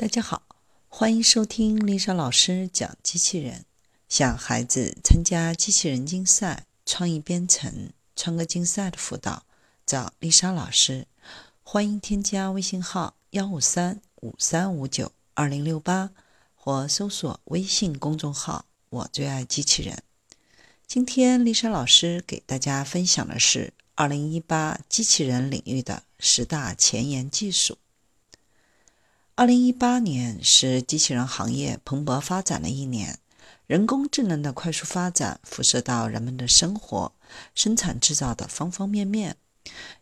大家好，欢迎收听丽莎老师讲机器人。想孩子参加机器人竞赛、创意编程、创客竞赛的辅导，找丽莎老师。欢迎添加微信号幺五三五三五九二零六八，或搜索微信公众号“我最爱机器人”。今天丽莎老师给大家分享的是二零一八机器人领域的十大前沿技术。二零一八年是机器人行业蓬勃发展的一年，人工智能的快速发展辐射到人们的生活、生产制造的方方面面。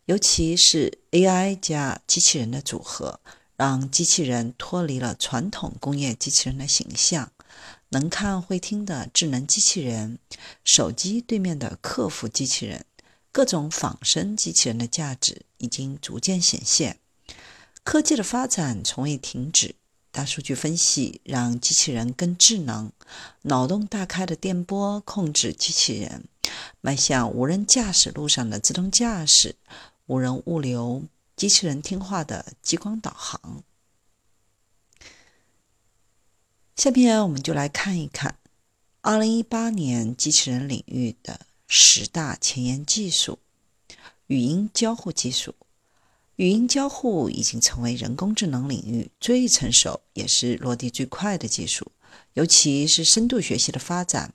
尤其是 AI 加机器人的组合，让机器人脱离了传统工业机器人的形象，能看会听的智能机器人，手机对面的客服机器人，各种仿生机器人的价值已经逐渐显现。科技的发展从未停止，大数据分析让机器人更智能，脑洞大开的电波控制机器人，迈向无人驾驶路上的自动驾驶、无人物流、机器人听话的激光导航。下面我们就来看一看二零一八年机器人领域的十大前沿技术——语音交互技术。语音交互已经成为人工智能领域最成熟也是落地最快的技术，尤其是深度学习的发展，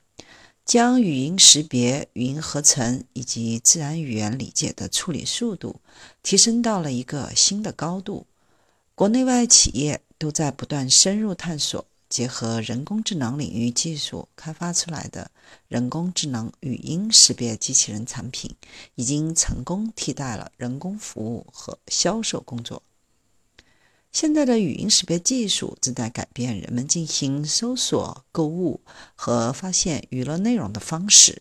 将语音识别、语音合成以及自然语言理解的处理速度提升到了一个新的高度。国内外企业都在不断深入探索。结合人工智能领域技术开发出来的人工智能语音识别机器人产品，已经成功替代了人工服务和销售工作。现在的语音识别技术正在改变人们进行搜索、购物和发现娱乐内容的方式。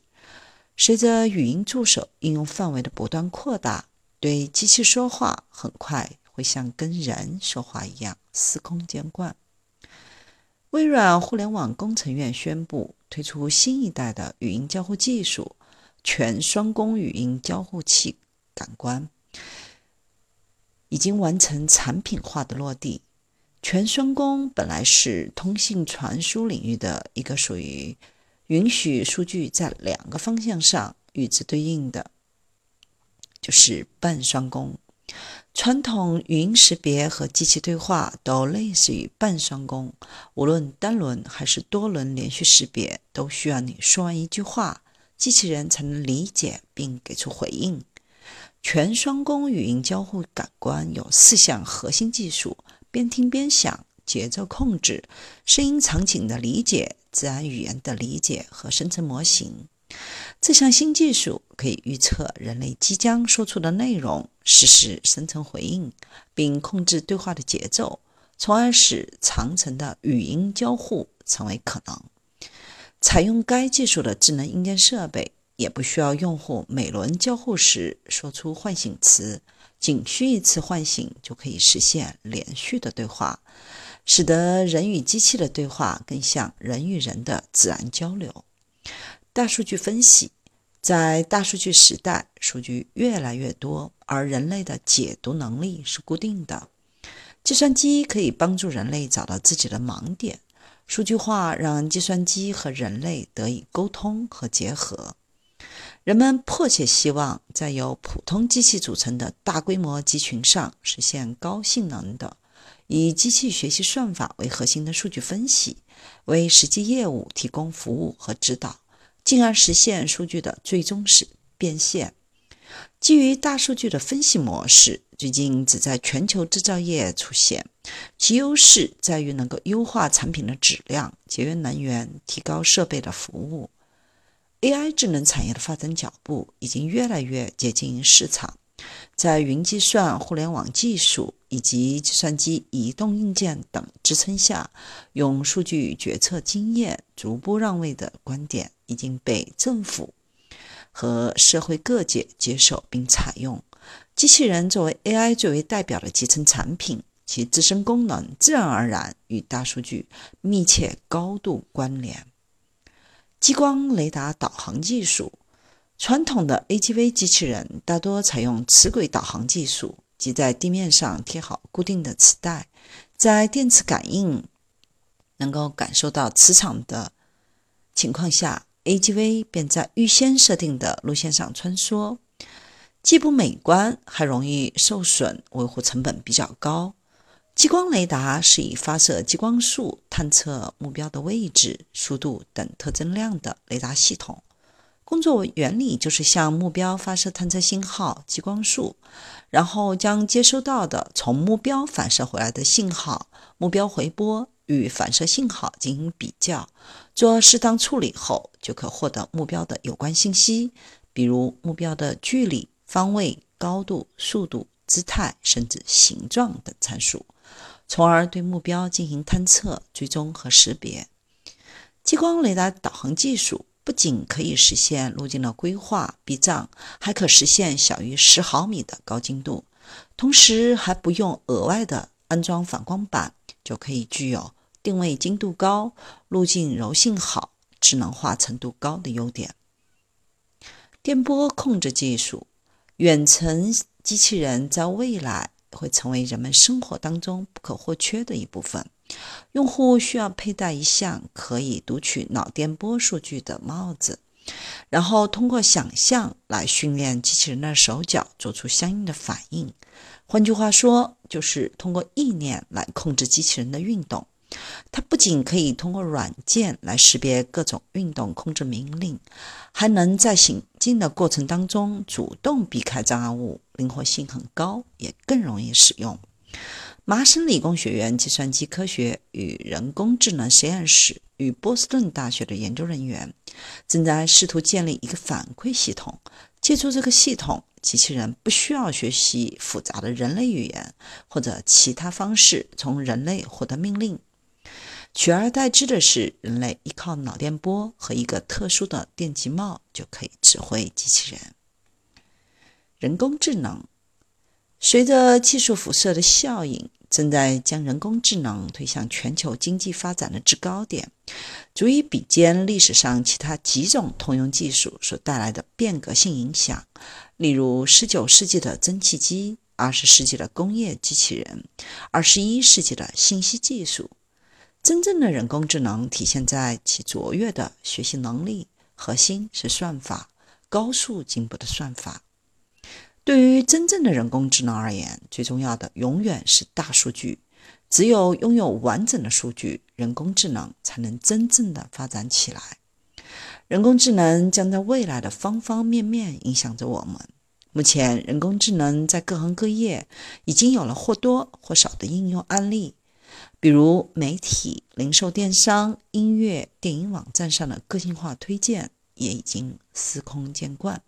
随着语音助手应用范围的不断扩大，对机器说话很快会像跟人说话一样司空见惯。微软互联网工程院宣布推出新一代的语音交互技术——全双工语音交互器感官，已经完成产品化的落地。全双工本来是通信传输领域的一个属于允许数据在两个方向上与之对应的，就是半双工。传统语音识别和机器对话都类似于半双工，无论单轮还是多轮连续识别，都需要你说完一句话，机器人才能理解并给出回应。全双工语音交互感官有四项核心技术：边听边想、节奏控制、声音场景的理解、自然语言的理解和生成模型。这项新技术可以预测人类即将说出的内容，实时生成回应，并控制对话的节奏，从而使长程的语音交互成为可能。采用该技术的智能硬件设备，也不需要用户每轮交互时说出唤醒词，仅需一次唤醒就可以实现连续的对话，使得人与机器的对话更像人与人的自然交流。大数据分析，在大数据时代，数据越来越多，而人类的解读能力是固定的。计算机可以帮助人类找到自己的盲点，数据化让计算机和人类得以沟通和结合。人们迫切希望在由普通机器组成的大规模集群上实现高性能的以机器学习算法为核心的数据分析，为实际业务提供服务和指导。进而实现数据的最终是变现。基于大数据的分析模式，最近只在全球制造业出现。其优势在于能够优化产品的质量、节约能源、提高设备的服务。AI 智能产业的发展脚步已经越来越接近市场。在云计算、互联网技术以及计算机移动硬件等支撑下，用数据决策经验逐步让位的观点。已经被政府和社会各界接受并采用。机器人作为 AI 最为代表的集成产品，其自身功能自然而然与大数据密切高度关联。激光雷达导航技术，传统的 AGV 机器人大多采用磁轨导航技术，即在地面上贴好固定的磁带。在电磁感应能够感受到磁场的情况下，AGV 便在预先设定的路线上穿梭，既不美观，还容易受损，维护成本比较高。激光雷达是以发射激光束探测目标的位置、速度等特征量的雷达系统。工作原理就是向目标发射探测信号激光束，然后将接收到的从目标反射回来的信号目标回波与反射信号进行比较，做适当处理后，就可获得目标的有关信息，比如目标的距离、方位、高度、速度、姿态，甚至形状等参数，从而对目标进行探测、追踪和识别。激光雷达导航技术。不仅可以实现路径的规划避障，还可实现小于十毫米的高精度，同时还不用额外的安装反光板，就可以具有定位精度高、路径柔性好、智能化程度高的优点。电波控制技术，远程机器人在未来会成为人们生活当中不可或缺的一部分。用户需要佩戴一项可以读取脑电波数据的帽子，然后通过想象来训练机器人的手脚做出相应的反应。换句话说，就是通过意念来控制机器人的运动。它不仅可以通过软件来识别各种运动控制命令，还能在行进的过程当中主动避开障碍物，灵活性很高，也更容易使用。麻省理工学院计算机科学与人工智能实验室与波士顿大学的研究人员正在试图建立一个反馈系统。借助这个系统，机器人不需要学习复杂的人类语言或者其他方式从人类获得命令，取而代之的是，人类依靠脑电波和一个特殊的电极帽就可以指挥机器人。人工智能。随着技术辐射的效应，正在将人工智能推向全球经济发展的制高点，足以比肩历史上其他几种通用技术所带来的变革性影响。例如，19世纪的蒸汽机，20世纪的工业机器人，21世纪的信息技术。真正的人工智能体现在其卓越的学习能力，核心是算法，高速进步的算法。对于真正的人工智能而言，最重要的永远是大数据。只有拥有完整的数据，人工智能才能真正的发展起来。人工智能将在未来的方方面面影响着我们。目前，人工智能在各行各业已经有了或多或少的应用案例，比如媒体、零售、电商、音乐、电影网站上的个性化推荐，也已经司空见惯。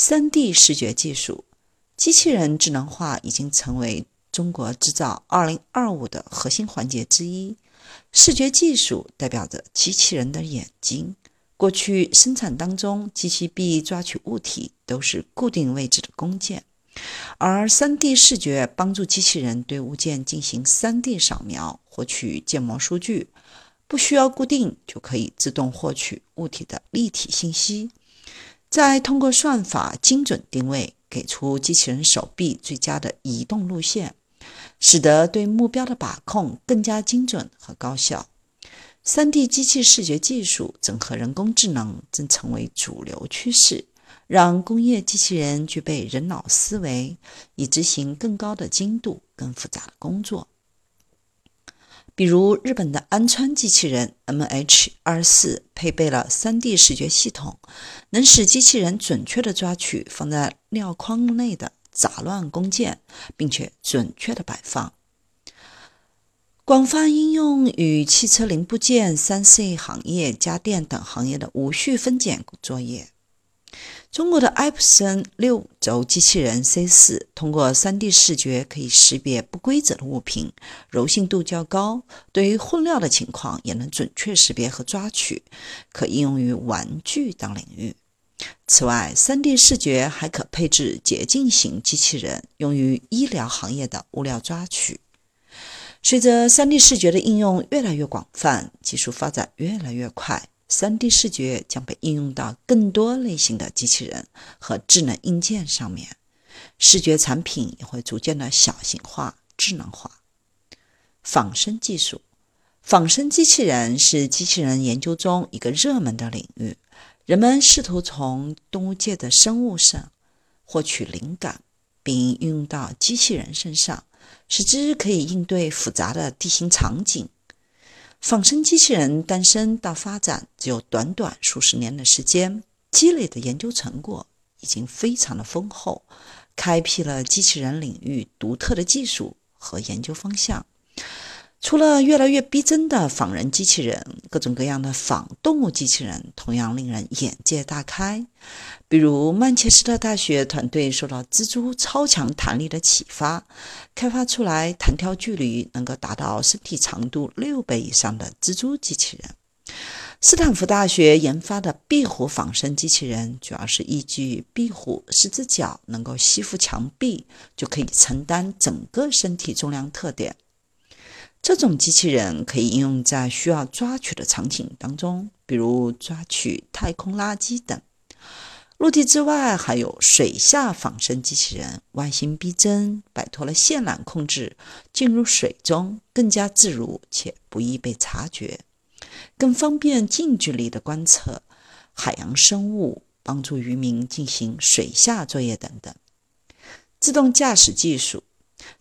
三 D 视觉技术，机器人智能化已经成为中国制造2025的核心环节之一。视觉技术代表着机器人的眼睛。过去生产当中，机器臂抓取物体都是固定位置的工件，而三 D 视觉帮助机器人对物件进行三 D 扫描，获取建模数据，不需要固定就可以自动获取物体的立体信息。再通过算法精准定位，给出机器人手臂最佳的移动路线，使得对目标的把控更加精准和高效。三 D 机器视觉技术整合人工智能正成为主流趋势，让工业机器人具备人脑思维，以执行更高的精度、更复杂的工作。比如，日本的安川机器人 MH24 配备了 3D 视觉系统，能使机器人准确地抓取放在料筐内的杂乱工件，并且准确地摆放。广泛应用于汽车零部件、3C 行业、家电等行业的无序分拣作业。中国的埃普森六轴机器人 C 四通过 3D 视觉可以识别不规则的物品，柔性度较高，对于混料的情况也能准确识别和抓取，可应用于玩具等领域。此外，3D 视觉还可配置洁净型机器人，用于医疗行业的物料抓取。随着 3D 视觉的应用越来越广泛，技术发展越来越快。3D 视觉将被应用到更多类型的机器人和智能硬件上面，视觉产品也会逐渐的小型化、智能化。仿生技术，仿生机器人是机器人研究中一个热门的领域。人们试图从动物界的生物上获取灵感，并运用到机器人身上，使之可以应对复杂的地形场景。仿生机器人诞生到发展只有短短数十年的时间，积累的研究成果已经非常的丰厚，开辟了机器人领域独特的技术和研究方向。除了越来越逼真的仿人机器人，各种各样的仿动物机器人同样令人眼界大开。比如，曼彻斯特大学团队受到蜘蛛超强弹力的启发，开发出来弹跳距离能够达到身体长度六倍以上的蜘蛛机器人。斯坦福大学研发的壁虎仿生机器人，主要是依据壁虎四只脚能够吸附墙壁，就可以承担整个身体重量特点。这种机器人可以应用在需要抓取的场景当中，比如抓取太空垃圾等。陆地之外，还有水下仿生机器人，外形逼真，摆脱了线缆控制，进入水中更加自如且不易被察觉，更方便近距离的观测海洋生物，帮助渔民进行水下作业等等。自动驾驶技术。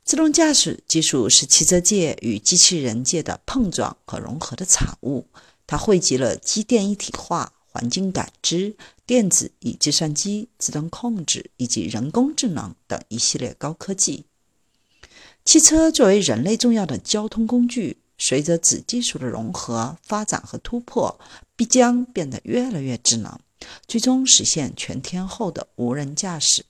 自动驾驶技术是汽车界与机器人界的碰撞和融合的产物。它汇集了机电一体化、环境感知、电子与计算机、自动控制以及人工智能等一系列高科技。汽车作为人类重要的交通工具，随着子技术的融合、发展和突破，必将变得越来越智能，最终实现全天候的无人驾驶。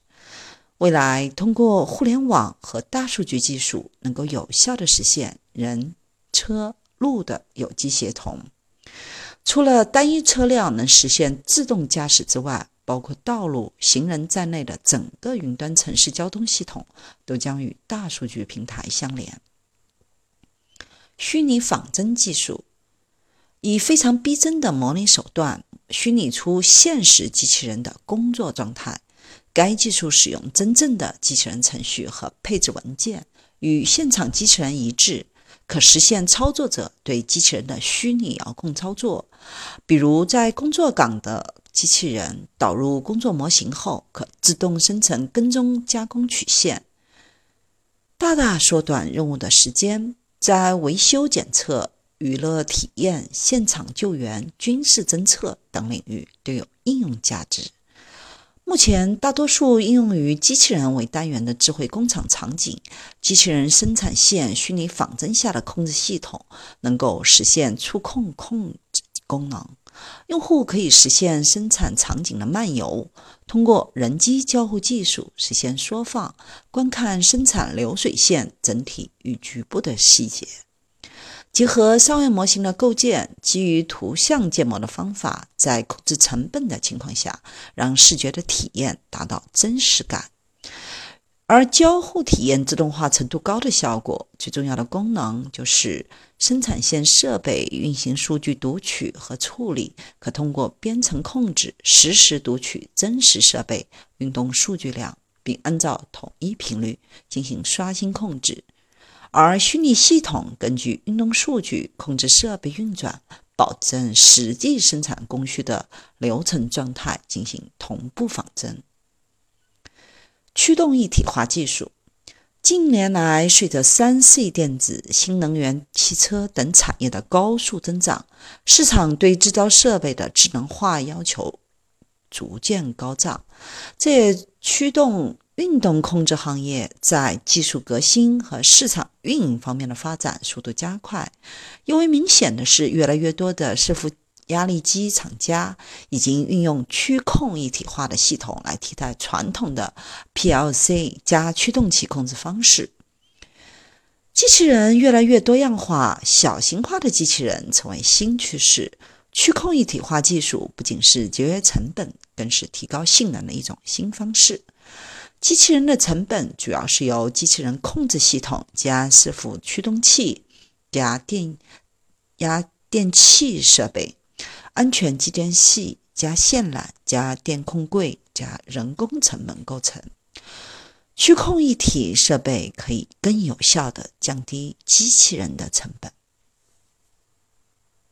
未来，通过互联网和大数据技术，能够有效地实现人、车、路的有机协同。除了单一车辆能实现自动驾驶之外，包括道路、行人在内的整个云端城市交通系统，都将与大数据平台相连。虚拟仿真技术以非常逼真的模拟手段，虚拟出现实机器人的工作状态。该技术使用真正的机器人程序和配置文件，与现场机器人一致，可实现操作者对机器人的虚拟遥控操作。比如，在工作岗的机器人导入工作模型后，可自动生成跟踪加工曲线，大大缩短任务的时间。在维修检测、娱乐体验、现场救援、军事侦测等领域都有应用价值。目前，大多数应用于机器人为单元的智慧工厂场景，机器人生产线虚拟仿真下的控制系统能够实现触控控制功能。用户可以实现生产场景的漫游，通过人机交互技术实现缩放，观看生产流水线整体与局部的细节。结合三维模型的构建，基于图像建模的方法，在控制成本的情况下，让视觉的体验达到真实感。而交互体验自动化程度高的效果，最重要的功能就是生产线设备运行数据读取和处理，可通过编程控制实时读取真实设备运动数据量，并按照统一频率进行刷新控制。而虚拟系统根据运动数据控制设备运转，保证实际生产工序的流程状态进行同步仿真。驱动一体化技术近年来，随着三 C 电子、新能源汽车等产业的高速增长，市场对制造设备的智能化要求逐渐高涨，这也驱动。运动控制行业在技术革新和市场运营方面的发展速度加快。尤为明显的是，越来越多的伺服压力机厂家已经运用驱控一体化的系统来替代传统的 PLC 加驱动器控制方式。机器人越来越多样化，小型化的机器人成为新趋势。驱控一体化技术不仅是节约成本，更是提高性能的一种新方式。机器人的成本主要是由机器人控制系统加伺服驱动器加电压电器设备、安全继电系加线缆加电控柜加人工成本构成。虚控一体设备可以更有效地降低机器人的成本。